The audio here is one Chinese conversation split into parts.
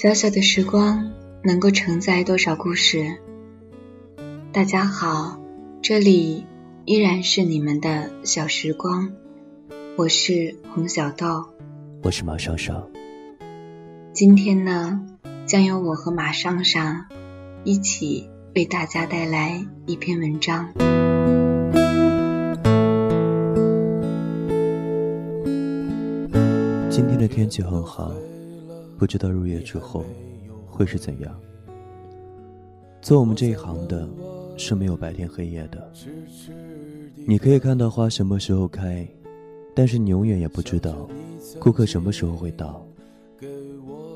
小小的时光能够承载多少故事？大家好，这里依然是你们的小时光，我是洪小豆，我是马尚尚。今天呢，将由我和马尚尚一起为大家带来一篇文章。今天的天气很好。不知道入夜之后会是怎样。做我们这一行的，是没有白天黑夜的。你可以看到花什么时候开，但是你永远也不知道顾客什么时候会到。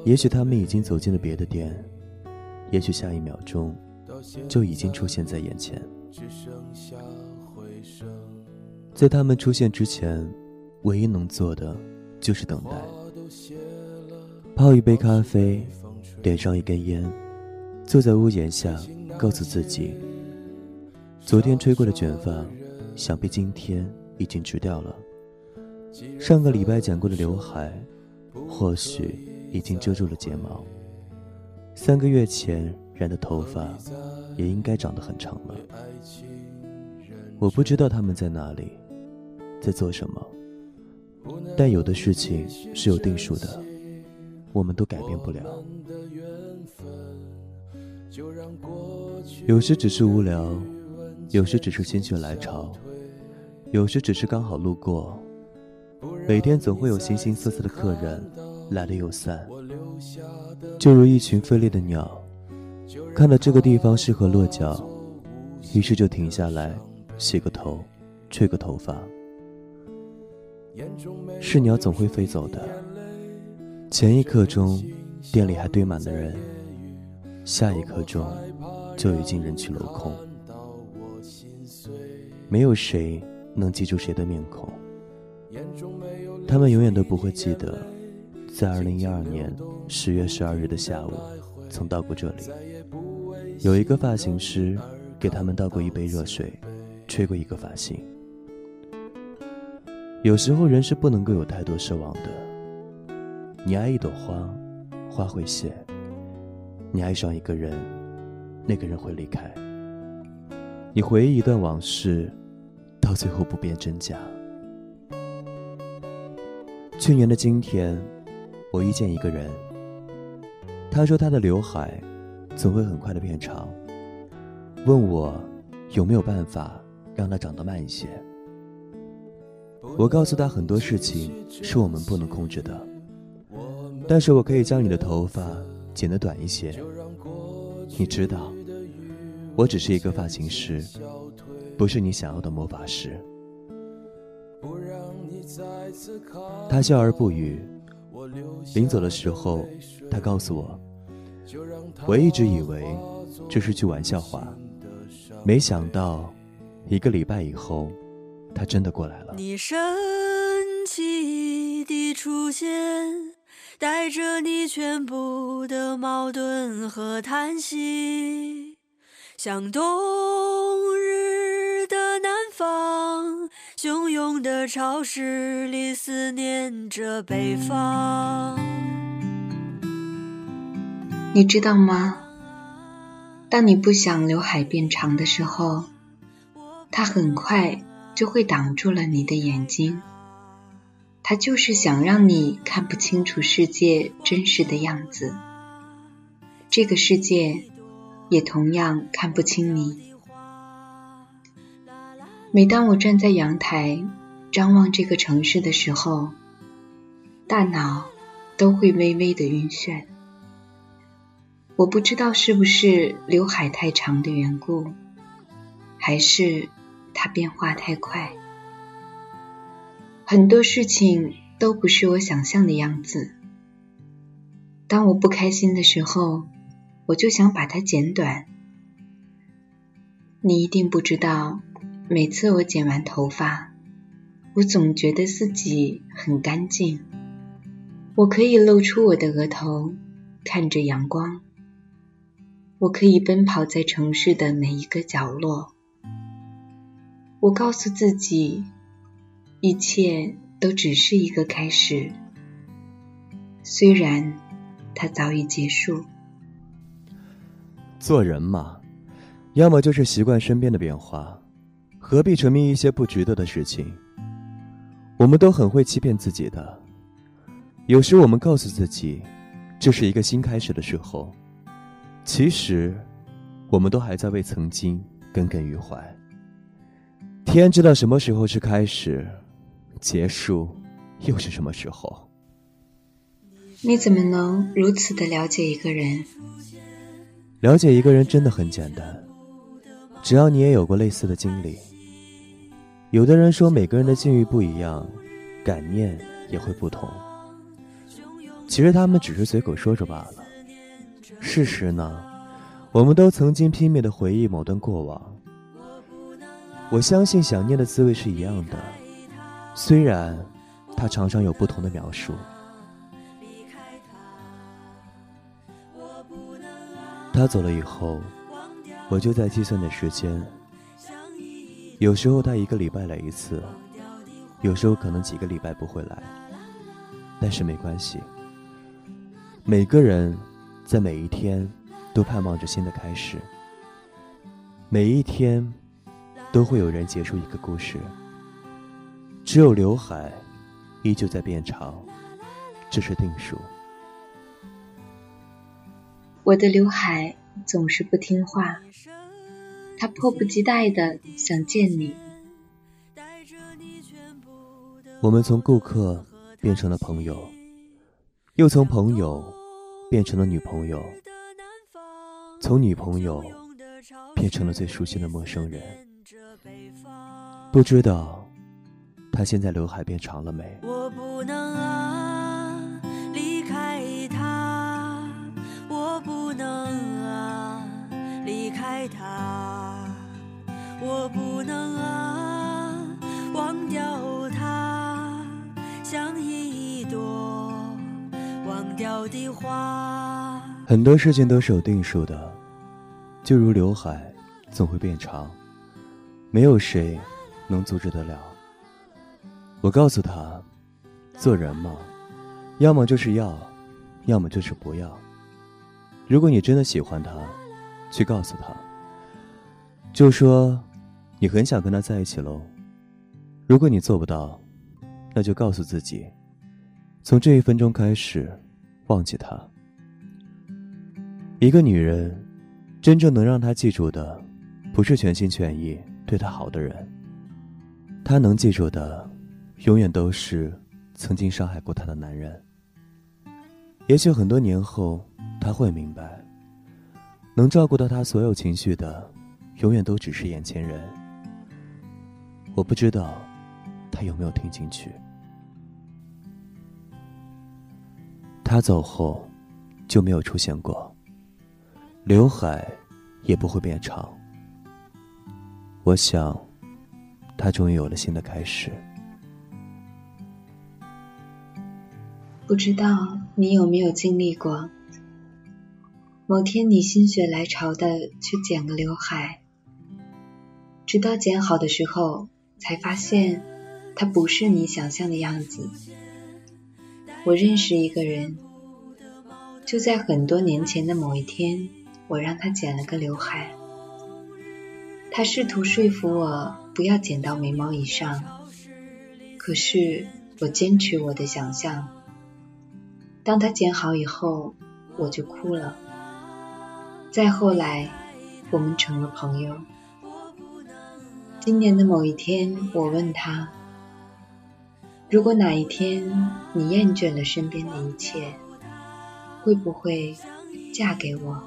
也许他们已经走进了别的店，也许下一秒钟就已经出现在眼前。在他们出现之前，唯一能做的就是等待。泡一杯咖啡，点上一根烟，坐在屋檐下，告诉自己：昨天吹过的卷发，想必今天已经直掉了；上个礼拜剪过的刘海，或许已经遮住了睫毛；三个月前染的头发，也应该长得很长了。我不知道他们在哪里，在做什么，但有的事情是有定数的。我们都改变不了。有时只是无聊，有时只是心血来潮，有时只是刚好路过。每天总会有形形色色的客人来了又散，就如一群飞猎的鸟，看到这个地方适合落脚，于是就停下来洗个头，吹个头发。是鸟总会飞走的。前一刻钟，店里还堆满了人；下一刻钟，就已经人去楼空。没有谁能记住谁的面孔，他们永远都不会记得，在二零一二年十月十二日的下午，曾到过这里。有一个发型师给他们倒过一杯热水，吹过一个发型。有时候，人是不能够有太多奢望的。你爱一朵花，花会谢；你爱上一个人，那个人会离开。你回忆一段往事，到最后不辨真假。去年的今天，我遇见一个人，他说他的刘海总会很快的变长，问我有没有办法让它长得慢一些。我告诉他很多事情是我们不能控制的。但是我可以将你的头发剪得短一些。你知道，我只是一个发型师，不是你想要的魔法师。他笑而不语。临走的时候，他告诉我，我一直以为这是句玩笑话，没想到一个礼拜以后，他真的过来了。你神奇的出现。带着你全部的矛盾和叹息，像冬日的南方，汹涌的潮湿里思念着北方。你知道吗？当你不想刘海变长的时候，它很快就会挡住了你的眼睛。他就是想让你看不清楚世界真实的样子，这个世界也同样看不清你。每当我站在阳台张望这个城市的时候，大脑都会微微的晕眩。我不知道是不是刘海太长的缘故，还是它变化太快。很多事情都不是我想象的样子。当我不开心的时候，我就想把它剪短。你一定不知道，每次我剪完头发，我总觉得自己很干净。我可以露出我的额头，看着阳光。我可以奔跑在城市的每一个角落。我告诉自己。一切都只是一个开始，虽然它早已结束。做人嘛，要么就是习惯身边的变化，何必沉迷一些不值得的事情？我们都很会欺骗自己的。有时我们告诉自己，这是一个新开始的时候，其实，我们都还在为曾经耿耿于怀。天知道什么时候是开始，结束又是什么时候？你怎么能如此的了解一个人？了解一个人真的很简单，只要你也有过类似的经历。有的人说，每个人的境遇不一样，感念也会不同。其实他们只是随口说说罢了。事实呢，我们都曾经拼命的回忆某段过往。我相信想念的滋味是一样的，虽然他常常有不同的描述。他走了以后，我就在计算着时间。有时候他一个礼拜来一次，有时候可能几个礼拜不会来，但是没关系。每个人在每一天都盼望着新的开始，每一天都会有人结束一个故事。只有刘海依旧在变长，这是定数。我的刘海总是不听话。他迫不及待的想见你。我们从顾客变成了朋友，又从朋友变成了女朋友，从女朋友变成了最熟悉的陌生人。不知道他现在刘海变长了没？我不能啊，离开他，我不能啊，离开他。我不能啊，忘掉他，像一朵忘掉的花。很多事情都是有定数的，就如刘海总会变长，没有谁能阻止得了。我告诉他，做人嘛，要么就是要，要么就是不要。如果你真的喜欢他，去告诉他，就说。你很想跟他在一起喽？如果你做不到，那就告诉自己，从这一分钟开始，忘记他。一个女人，真正能让她记住的，不是全心全意对她好的人，她能记住的，永远都是曾经伤害过她的男人。也许很多年后，他会明白，能照顾到他所有情绪的，永远都只是眼前人。我不知道，他有没有听进去。他走后，就没有出现过。刘海也不会变长。我想，他终于有了新的开始。不知道你有没有经历过？某天你心血来潮的去剪个刘海，直到剪好的时候。才发现，它不是你想象的样子。我认识一个人，就在很多年前的某一天，我让他剪了个刘海。他试图说服我不要剪到眉毛以上，可是我坚持我的想象。当他剪好以后，我就哭了。再后来，我们成了朋友。今年的某一天，我问他：“如果哪一天你厌倦了身边的一切，会不会嫁给我？”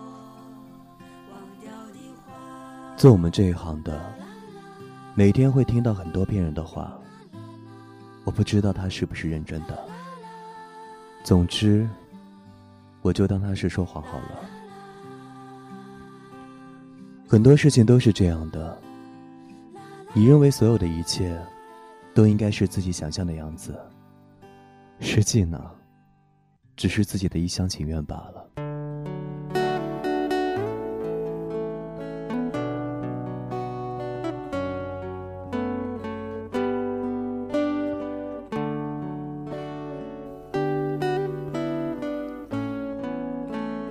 做我们这一行的，每天会听到很多骗人的话。我不知道他是不是认真的。总之，我就当他是说谎好了。很多事情都是这样的。你认为所有的一切，都应该是自己想象的样子，实际呢，只是自己的一厢情愿罢了。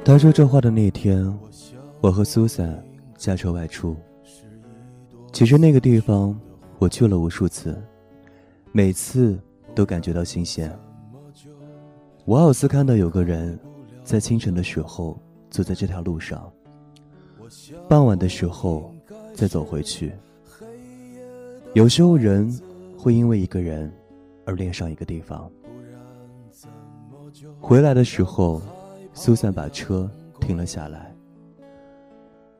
他说这话的那天，我和苏珊驾车外出。其实那个地方我去了无数次，每次都感觉到新鲜。我好似看到有个人在清晨的时候走在这条路上，傍晚的时候再走回去。有时候人会因为一个人而恋上一个地方。回来的时候，苏珊把车停了下来。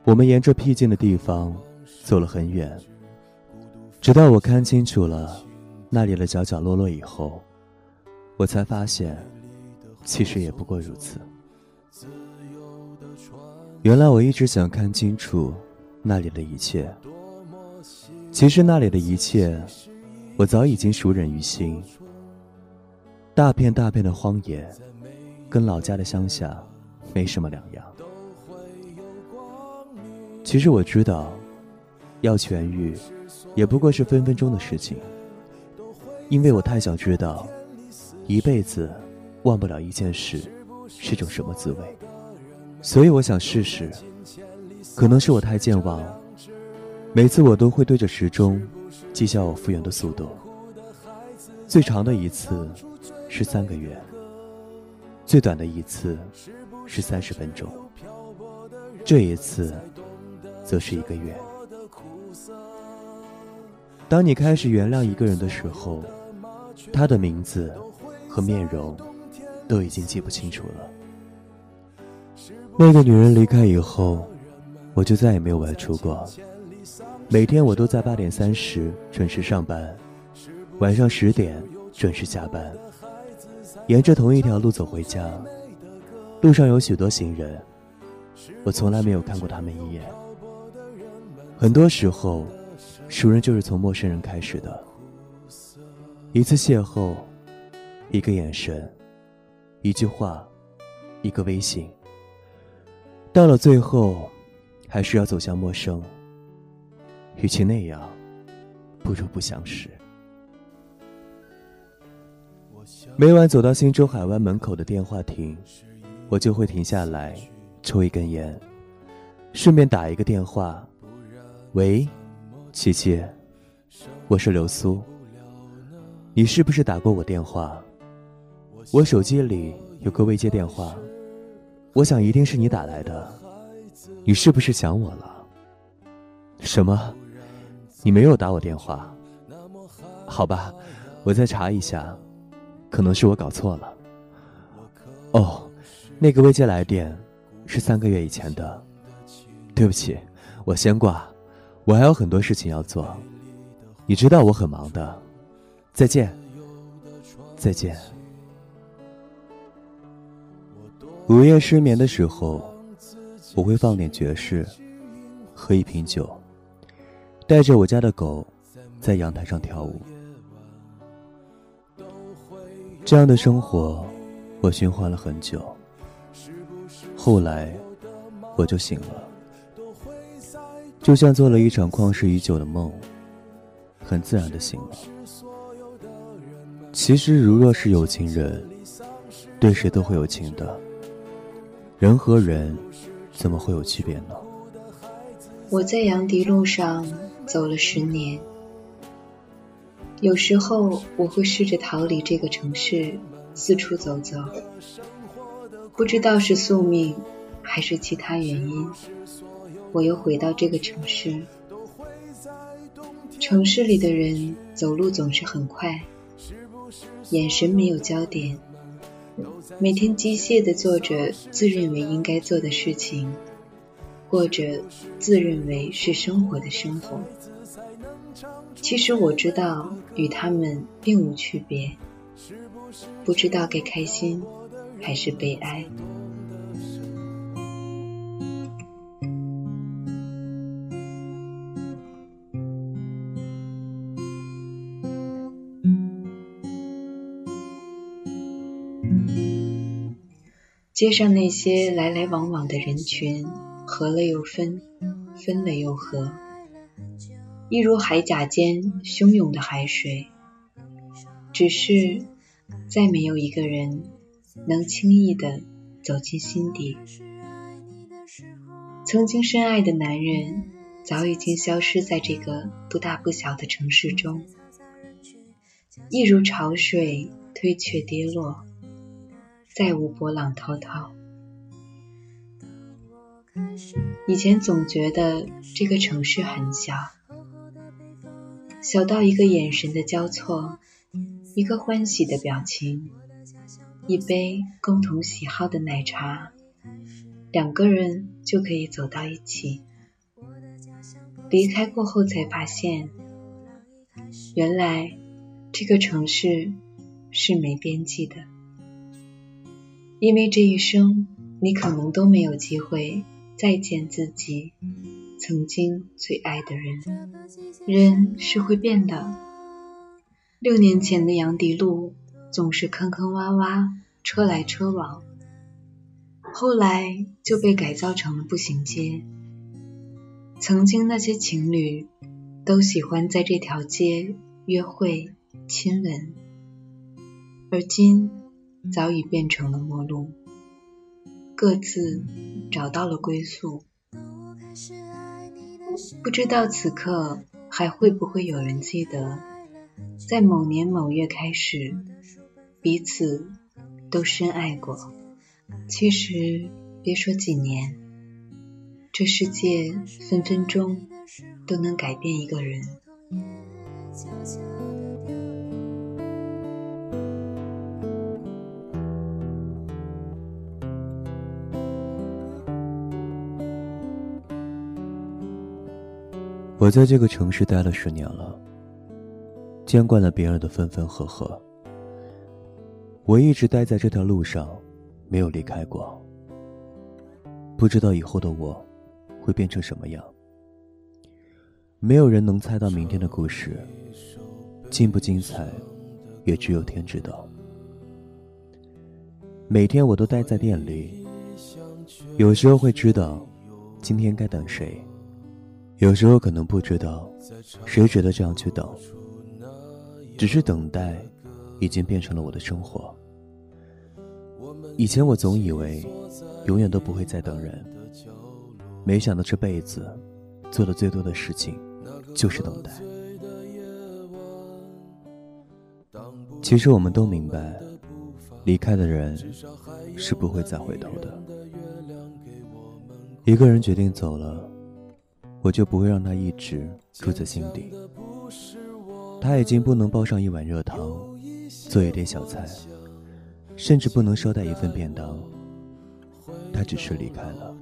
我们沿着僻静的地方。走了很远，直到我看清楚了那里的角角落落以后，我才发现，其实也不过如此。原来我一直想看清楚那里的一切，其实那里的一切，我早已经熟稔于心。大片大片的荒野，跟老家的乡下没什么两样。其实我知道。要痊愈，也不过是分分钟的事情。因为我太想知道，一辈子忘不了一件事是种什么滋味，所以我想试试。可能是我太健忘，每次我都会对着时钟计较我复原的速度。最长的一次是三个月，最短的一次是三十分钟，这一次则是一个月。当你开始原谅一个人的时候，他的名字和面容都已经记不清楚了。那个女人离开以后，我就再也没有外出过。每天我都在八点三十准时上班，晚上十点准时下班，沿着同一条路走回家。路上有许多行人，我从来没有看过他们一眼。很多时候。熟人就是从陌生人开始的，一次邂逅，一个眼神，一句话，一个微信。到了最后，还是要走向陌生。与其那样，不如不相识。每晚走到新洲海湾门口的电话亭，我就会停下来抽一根烟，顺便打一个电话。喂。琪琪，我是刘苏。你是不是打过我电话？我手机里有个未接电话，我想一定是你打来的。你是不是想我了？什么？你没有打我电话？好吧，我再查一下，可能是我搞错了。哦，那个未接来电是三个月以前的。对不起，我先挂。我还有很多事情要做，你知道我很忙的。再见，再见。午夜失眠的时候，我会放点爵士，喝一瓶酒，带着我家的狗在阳台上跳舞。这样的生活，我循环了很久。后来，我就醒了。就像做了一场旷世已久的梦，很自然的醒了。其实，如若是有情人，对谁都会有情的。人和人，怎么会有区别呢？我在杨迪路上走了十年，有时候我会试着逃离这个城市，四处走走，不知道是宿命，还是其他原因。我又回到这个城市，城市里的人走路总是很快，眼神没有焦点，每天机械的做着自认为应该做的事情，过着自认为是生活的生活。其实我知道与他们并无区别，不知道该开心还是悲哀。街上那些来来往往的人群，合了又分，分了又合，一如海甲间汹涌的海水。只是，再没有一个人能轻易的走进心底，曾经深爱的男人早已经消失在这个不大不小的城市中，一如潮水退却跌落，再无波浪滔滔。以前总觉得这个城市很小，小到一个眼神的交错，一个欢喜的表情，一杯共同喜好的奶茶，两个人就可以走到一起。离开过后才发现，原来这个城市是没边际的，因为这一生你可能都没有机会。再见自己曾经最爱的人，人是会变的。六年前的杨迪路总是坑坑洼洼，车来车往，后来就被改造成了步行街。曾经那些情侣都喜欢在这条街约会、亲吻，而今早已变成了陌路。各自找到了归宿，不知道此刻还会不会有人记得，在某年某月开始，彼此都深爱过。其实别说几年，这世界分分钟都能改变一个人。我在这个城市待了十年了，见惯了别人的分分合合。我一直待在这条路上，没有离开过。不知道以后的我会变成什么样。没有人能猜到明天的故事，精不精彩，也只有天知道。每天我都待在店里，有时候会知道今天该等谁。有时候可能不知道，谁值得这样去等。只是等待，已经变成了我的生活。以前我总以为，永远都不会再等人。没想到这辈子，做的最多的事情，就是等待。其实我们都明白，离开的人，是不会再回头的。一个人决定走了。我就不会让他一直住在心底。他已经不能煲上一碗热汤，做一点小菜，甚至不能捎带一份便当。他只是离开了，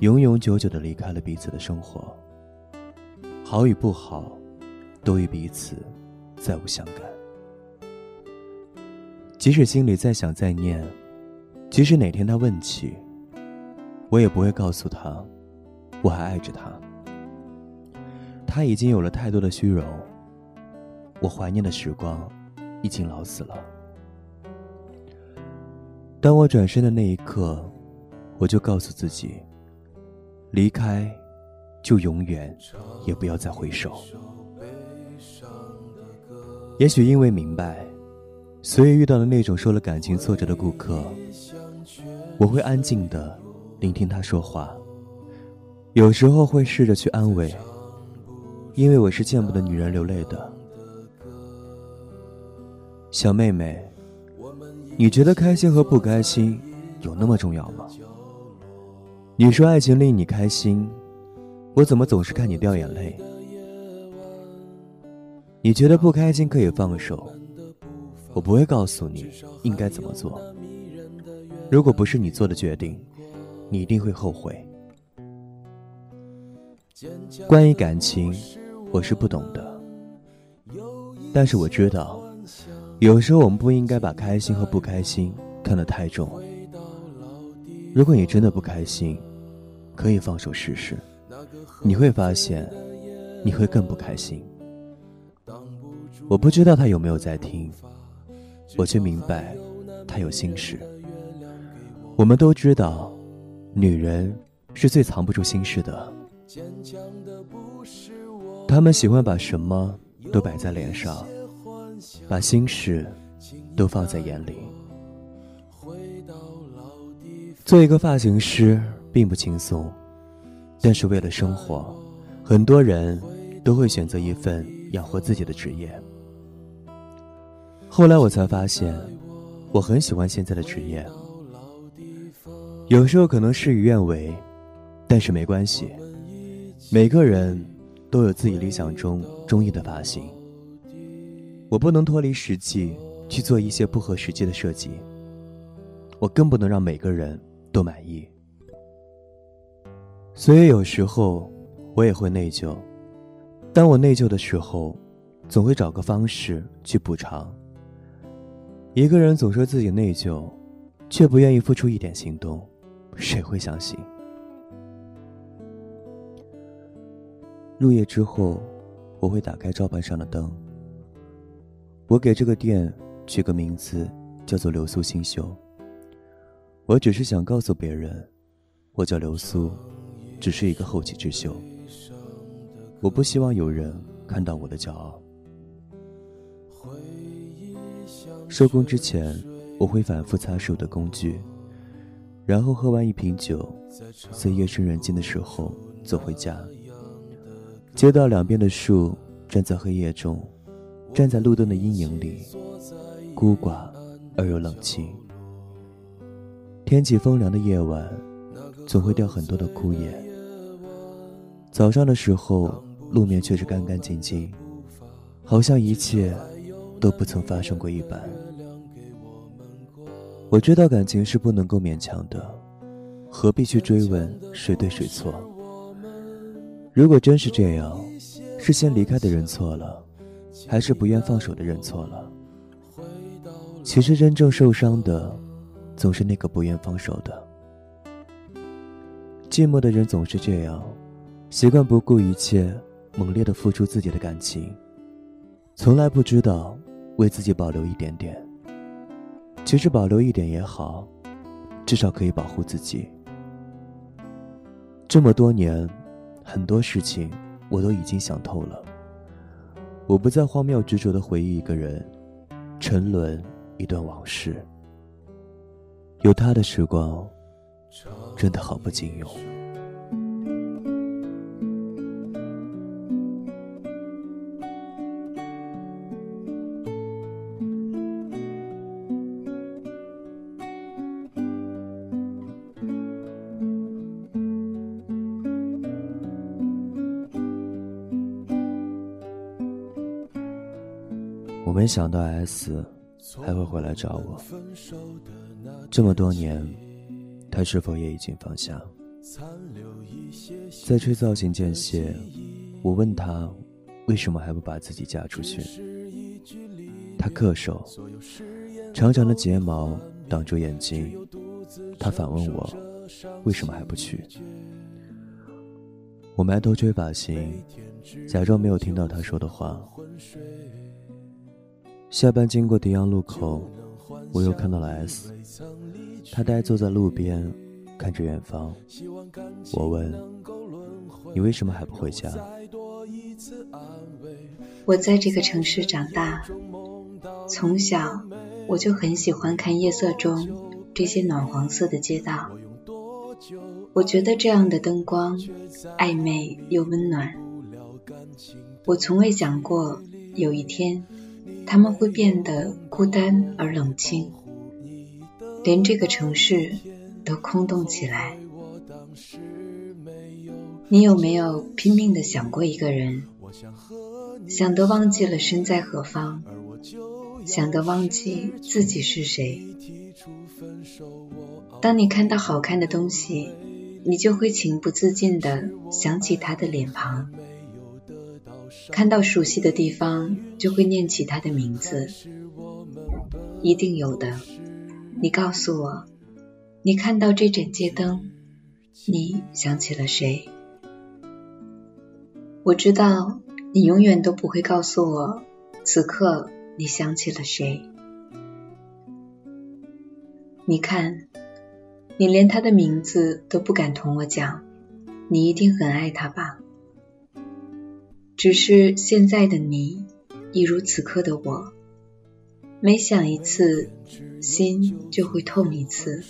永永久久的离开了彼此的生活。好与不好，都与彼此再无相干。即使心里再想再念，即使哪天他问起，我也不会告诉他。我还爱着他，他已经有了太多的虚荣。我怀念的时光，已经老死了。当我转身的那一刻，我就告诉自己：离开，就永远也不要再回首。也许因为明白，所以遇到了那种受了感情挫折的顾客，我会安静的聆听他说话。有时候会试着去安慰，因为我是见不得女人流泪的。小妹妹，你觉得开心和不开心有那么重要吗？你说爱情令你开心，我怎么总是看你掉眼泪？你觉得不开心可以放手，我不会告诉你应该怎么做。如果不是你做的决定，你一定会后悔。关于感情，我是不懂的。但是我知道，有时候我们不应该把开心和不开心看得太重。如果你真的不开心，可以放手试试，你会发现，你会更不开心。我不知道他有没有在听，我却明白，他有心事。我们都知道，女人是最藏不住心事的。他们喜欢把什么都摆在脸上，把心事都放在眼里。做一个发型师并不轻松，但是为了生活，很多人都会选择一份养活自己的职业。后来我才发现，我很喜欢现在的职业。有时候可能事与愿违，但是没关系。每个人都有自己理想中中意的发型。我不能脱离实际去做一些不合实际的设计。我更不能让每个人都满意。所以有时候我也会内疚。当我内疚的时候，总会找个方式去补偿。一个人总说自己内疚，却不愿意付出一点行动，谁会相信？入夜之后，我会打开招牌上的灯。我给这个店取个名字，叫做“流苏新秀”。我只是想告诉别人，我叫流苏，只是一个后起之秀。我不希望有人看到我的骄傲。收工之前，我会反复擦拭我的工具，然后喝完一瓶酒，在夜深人静的时候走回家。街道两边的树，站在黑夜中，站在路灯的阴影里，孤寡而又冷清。天气风凉的夜晚，总会掉很多的枯叶。早上的时候，路面却是干干净净，好像一切都不曾发生过一般。我知道感情是不能够勉强的，何必去追问谁对谁错？如果真是这样，是先离开的人错了，还是不愿放手的人错了？其实真正受伤的，总是那个不愿放手的。寂寞的人总是这样，习惯不顾一切，猛烈的付出自己的感情，从来不知道为自己保留一点点。其实保留一点也好，至少可以保护自己。这么多年，很多事情我都已经想透了。我不再荒谬执着的回忆一个人，沉沦一段往事。有他的时光，真的好不经用。没想到 S 还会回来找我。这么多年，他是否也已经放下？在吹造型间歇，我问他为什么还不把自己嫁出去。他恪守，长长的睫毛挡住眼睛。他反问我为什么还不去？我埋头吹发型，假装没有听到他说的话。下班经过迪阳路口，我又看到了 S，他呆坐在路边，看着远方。我问：“你为什么还不回家？”我在这个城市长大，从小我就很喜欢看夜色中这些暖黄色的街道。我觉得这样的灯光暧昧又温暖。我从未想过有一天。他们会变得孤单而冷清，连这个城市都空洞起来。你有没有拼命的想过一个人，想得忘记了身在何方，想得忘记自己是谁？当你看到好看的东西，你就会情不自禁的想起他的脸庞。看到熟悉的地方，就会念起他的名字，一定有的。你告诉我，你看到这盏街灯，你想起了谁？我知道你永远都不会告诉我，此刻你想起了谁。你看，你连他的名字都不敢同我讲，你一定很爱他吧？只是现在的你，一如此刻的我，每想一次，心就会痛一次。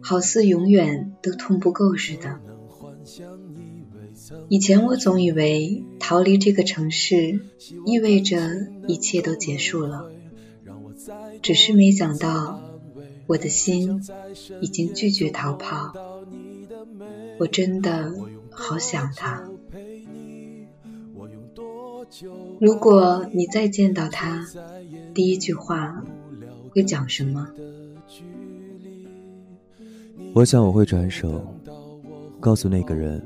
好似永远都痛不够似的。以前我总以为逃离这个城市意味着一切都结束了，只是没想到我的心已经拒绝逃跑。我真的好想他。如果你再见到他，第一句话会讲什么？我想我会转手告诉那个人，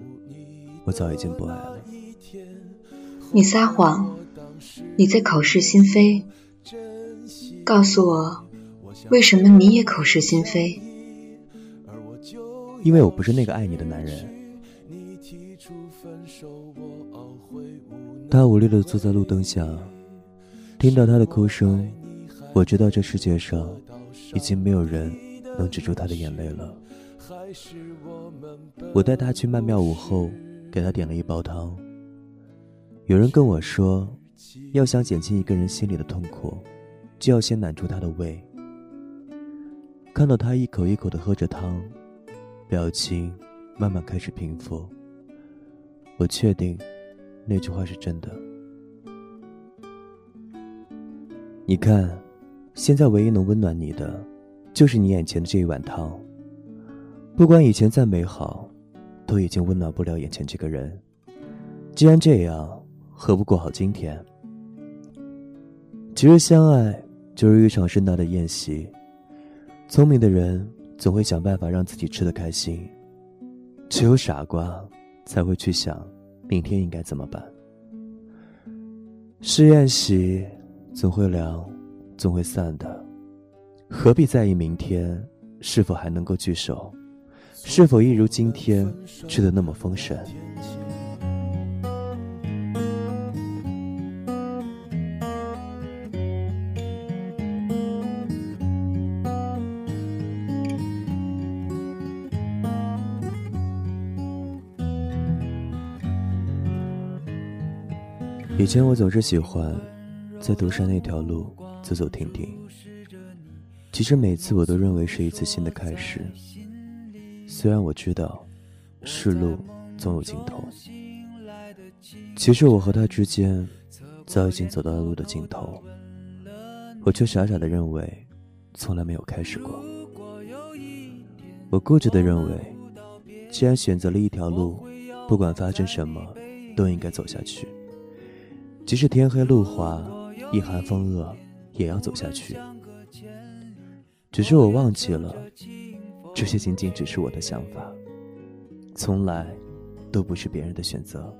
我早已经不爱了。你撒谎，你在口是心非。告诉我，为什么你也口是心非？因为我不是那个爱你的男人。他无力的坐在路灯下，听到他的哭声，我知道这世界上已经没有人能止住他的眼泪了。我带他去曼妙午后，给他点了一包汤。有人跟我说，要想减轻一个人心里的痛苦，就要先揽住他的胃。看到他一口一口的喝着汤，表情慢慢开始平复。我确定。那句话是真的。你看，现在唯一能温暖你的，就是你眼前的这一碗汤。不管以前再美好，都已经温暖不了眼前这个人。既然这样，何不过好今天？其实相爱就是一场盛大的宴席，聪明的人总会想办法让自己吃得开心，只有傻瓜才会去想。明天应该怎么办？试宴席总会凉，总会散的，何必在意明天是否还能够聚首？是否一如今天吃的那么丰盛？以前我总是喜欢在独山那条路走走停停，其实每次我都认为是一次新的开始。虽然我知道，是路总有尽头。其实我和他之间早已经走到了路的尽头，我却傻傻的认为从来没有开始过。我固执的认为，既然选择了一条路，不管发生什么，都应该走下去。即使天黑路滑，一寒风恶，也要走下去。只是我忘记了，这些仅仅只是我的想法，从来都不是别人的选择。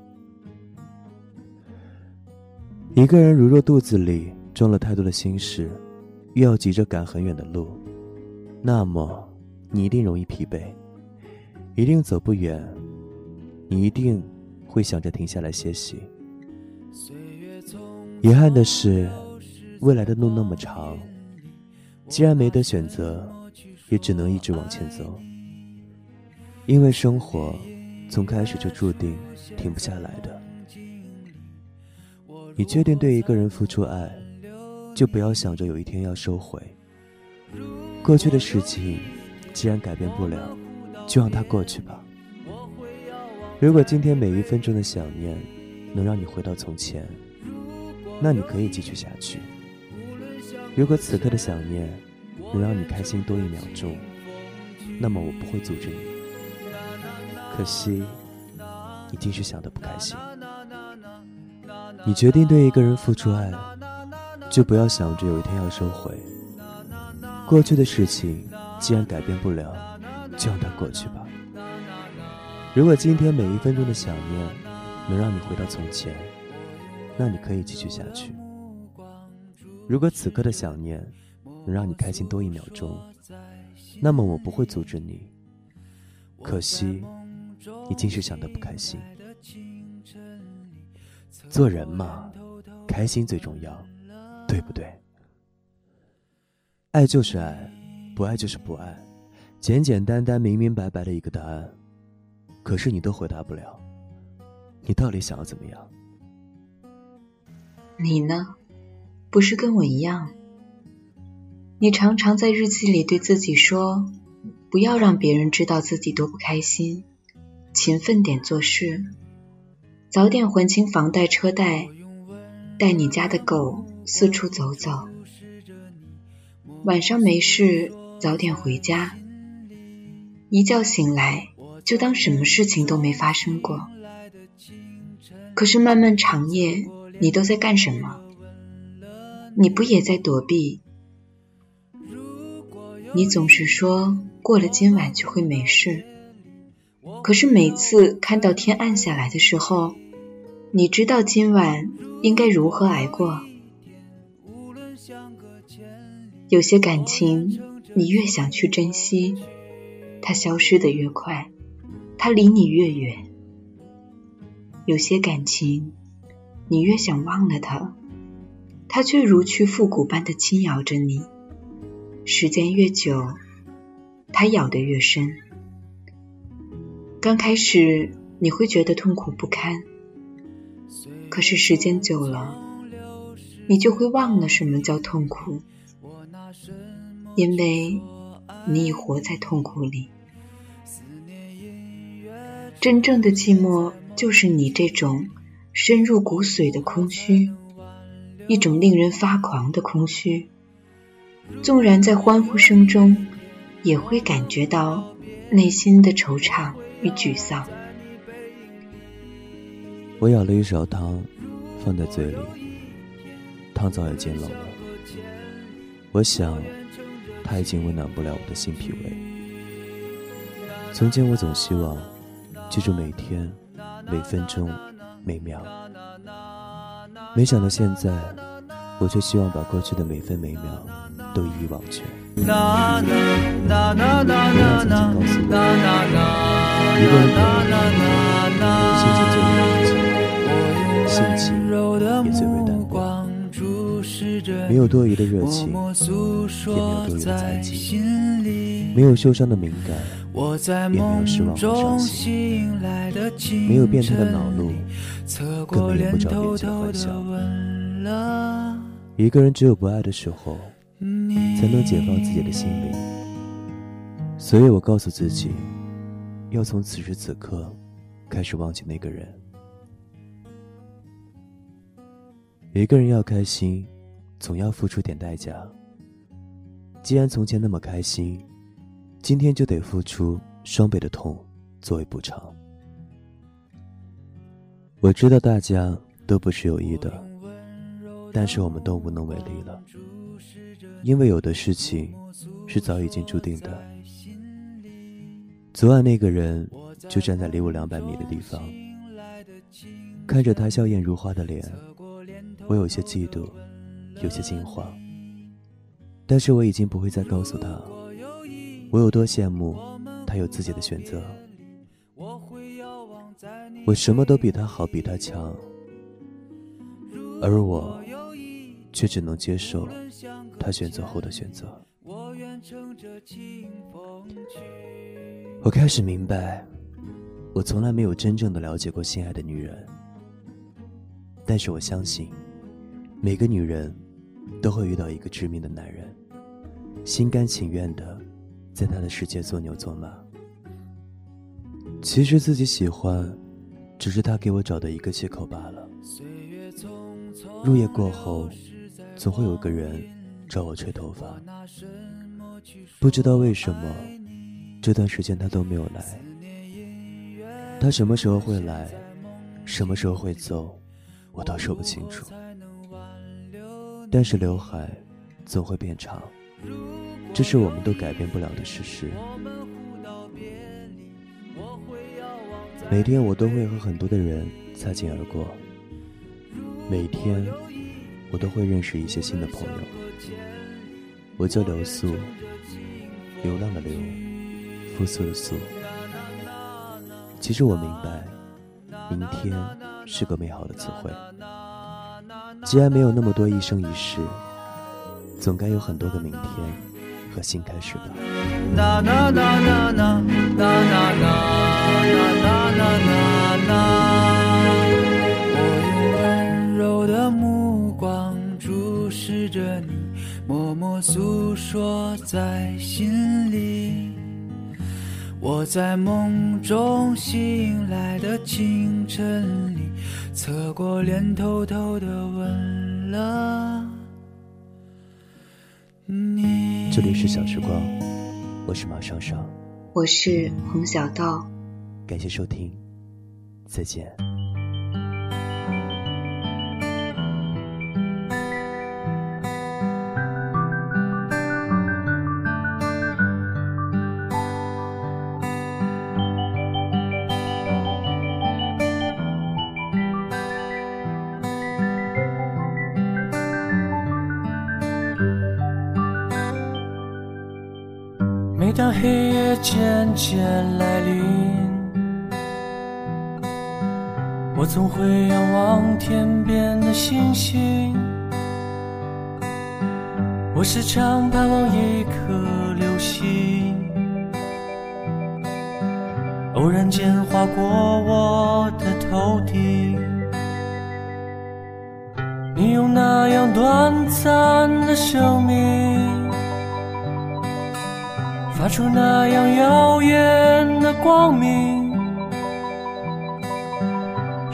一个人如若肚子里装了太多的心事，又要急着赶很远的路，那么你一定容易疲惫，一定走不远，你一定会想着停下来歇息。遗憾的是，未来的路那么长，既然没得选择，也只能一直往前走。因为生活从开始就注定停不下来的。你确定对一个人付出爱，就不要想着有一天要收回。过去的事情，既然改变不了，就让它过去吧。如果今天每一分钟的想念能让你回到从前。那你可以继续下去。如果此刻的想念能让你开心多一秒钟，那么我不会阻止你。可惜，你竟是想的不开心。你决定对一个人付出爱，就不要想着有一天要收回。过去的事情既然改变不了，就让它过去吧。如果今天每一分钟的想念能让你回到从前。那你可以继续下去。如果此刻的想念能让你开心多一秒钟，那么我不会阻止你。可惜，你竟是想的不开心。做人嘛，开心最重要，对不对？爱就是爱，不爱就是不爱，简简单单、明明白白的一个答案。可是你都回答不了，你到底想要怎么样？你呢？不是跟我一样？你常常在日记里对自己说：“不要让别人知道自己多不开心，勤奋点做事，早点还清房贷车贷，带你家的狗四处走走。晚上没事早点回家，一觉醒来就当什么事情都没发生过。可是漫漫长夜，你都在干什么？你不也在躲避？你总是说过了今晚就会没事，可是每次看到天暗下来的时候，你知道今晚应该如何挨过。有些感情，你越想去珍惜，它消失的越快，它离你越远。有些感情，你越想忘了他，他却如去复古般的轻咬着你。时间越久，他咬得越深。刚开始你会觉得痛苦不堪，可是时间久了，你就会忘了什么叫痛苦，因为你已活在痛苦里。真正的寂寞，就是你这种深入骨髓的空虚，一种令人发狂的空虚。纵然在欢呼声中，也会感觉到内心的惆怅与沮丧。我舀了一勺汤，放在嘴里，汤早已经冷了。我想，它已经温暖不了我的心脾胃。从前我总希望记住每天、每分钟、每秒，没想到现在，我却希望把过去的每分每秒。都一一忘却。你曾经告诉我，一个人心情最为安静，心情也最为淡漠。没有多余的热情，也没有多余的猜忌，没有受伤的敏感，也没有失望和伤心，没有变态的恼怒，更没有不着边际的幻想。一个人只有不爱的时候。才能解放自己的心灵，所以我告诉自己，要从此时此刻开始忘记那个人。一个人要开心，总要付出点代价。既然从前那么开心，今天就得付出双倍的痛作为补偿。我知道大家都不是有意的，但是我们都无能为力了。因为有的事情是早已经注定的。昨晚那个人就站在离我两百米的地方，看着他笑靥如花的脸，我有些嫉妒，有些惊慌。但是我已经不会再告诉他，我有多羡慕他有自己的选择。我什么都比他好，比他强，而我却只能接受。他选择后的选择，我开始明白，我从来没有真正的了解过心爱的女人。但是我相信，每个女人都会遇到一个致命的男人，心甘情愿的在他的世界做牛做马。其实自己喜欢，只是他给我找的一个借口罢了。入夜过后，总会有个人。找我吹头发，不知道为什么，这段时间他都没有来。他什么时候会来，什么时候会走，我都说不清楚。但是刘海总会变长，这是我们都改变不了的事实。每天我都会和很多的人擦肩而过，每天我都会认识一些新的朋友。我叫流苏，流浪的流，复苏的苏。其实我明白，明天是个美好的词汇。既然没有那么多一生一世，总该有很多个明天和新开始吧。温柔的目光注视着你默默诉说在心里，我在梦中醒来的清晨，侧过脸偷偷的吻了你。这里是小时光，我是马双双，我是洪小道，感谢收听，再见。会仰望天边的星星。我时常盼望一颗流星，偶然间划过我的头顶。你用那样短暂的生命。发出那样耀眼的光明，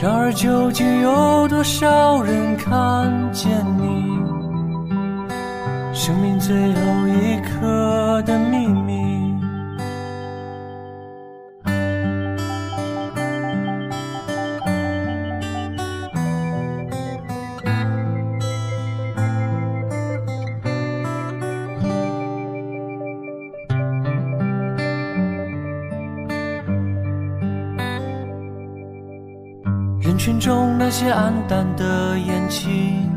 然而究竟有多少人看见你？生命最后一淡的眼睛，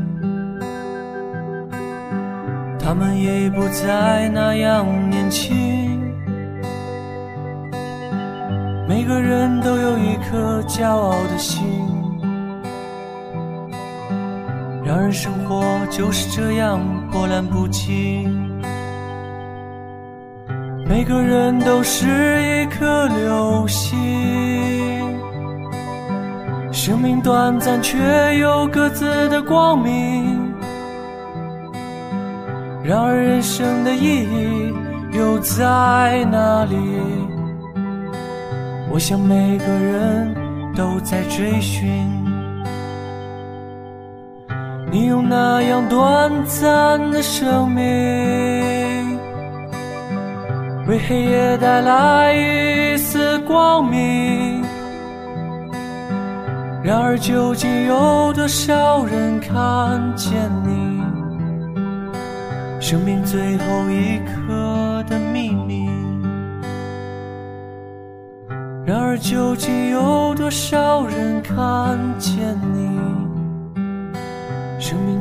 他们已不再那样年轻。每个人都有一颗骄傲的心，然而生活就是这样波澜不惊。每个人都是一颗流星。生命短暂，却有各自的光明。然而，人生的意义又在哪里？我想，每个人都在追寻。你用那样短暂的生命，为黑夜带来一丝光明。然而，究竟有多少人看见你生命最后一刻的秘密？然而，究竟有多少人看见你生命？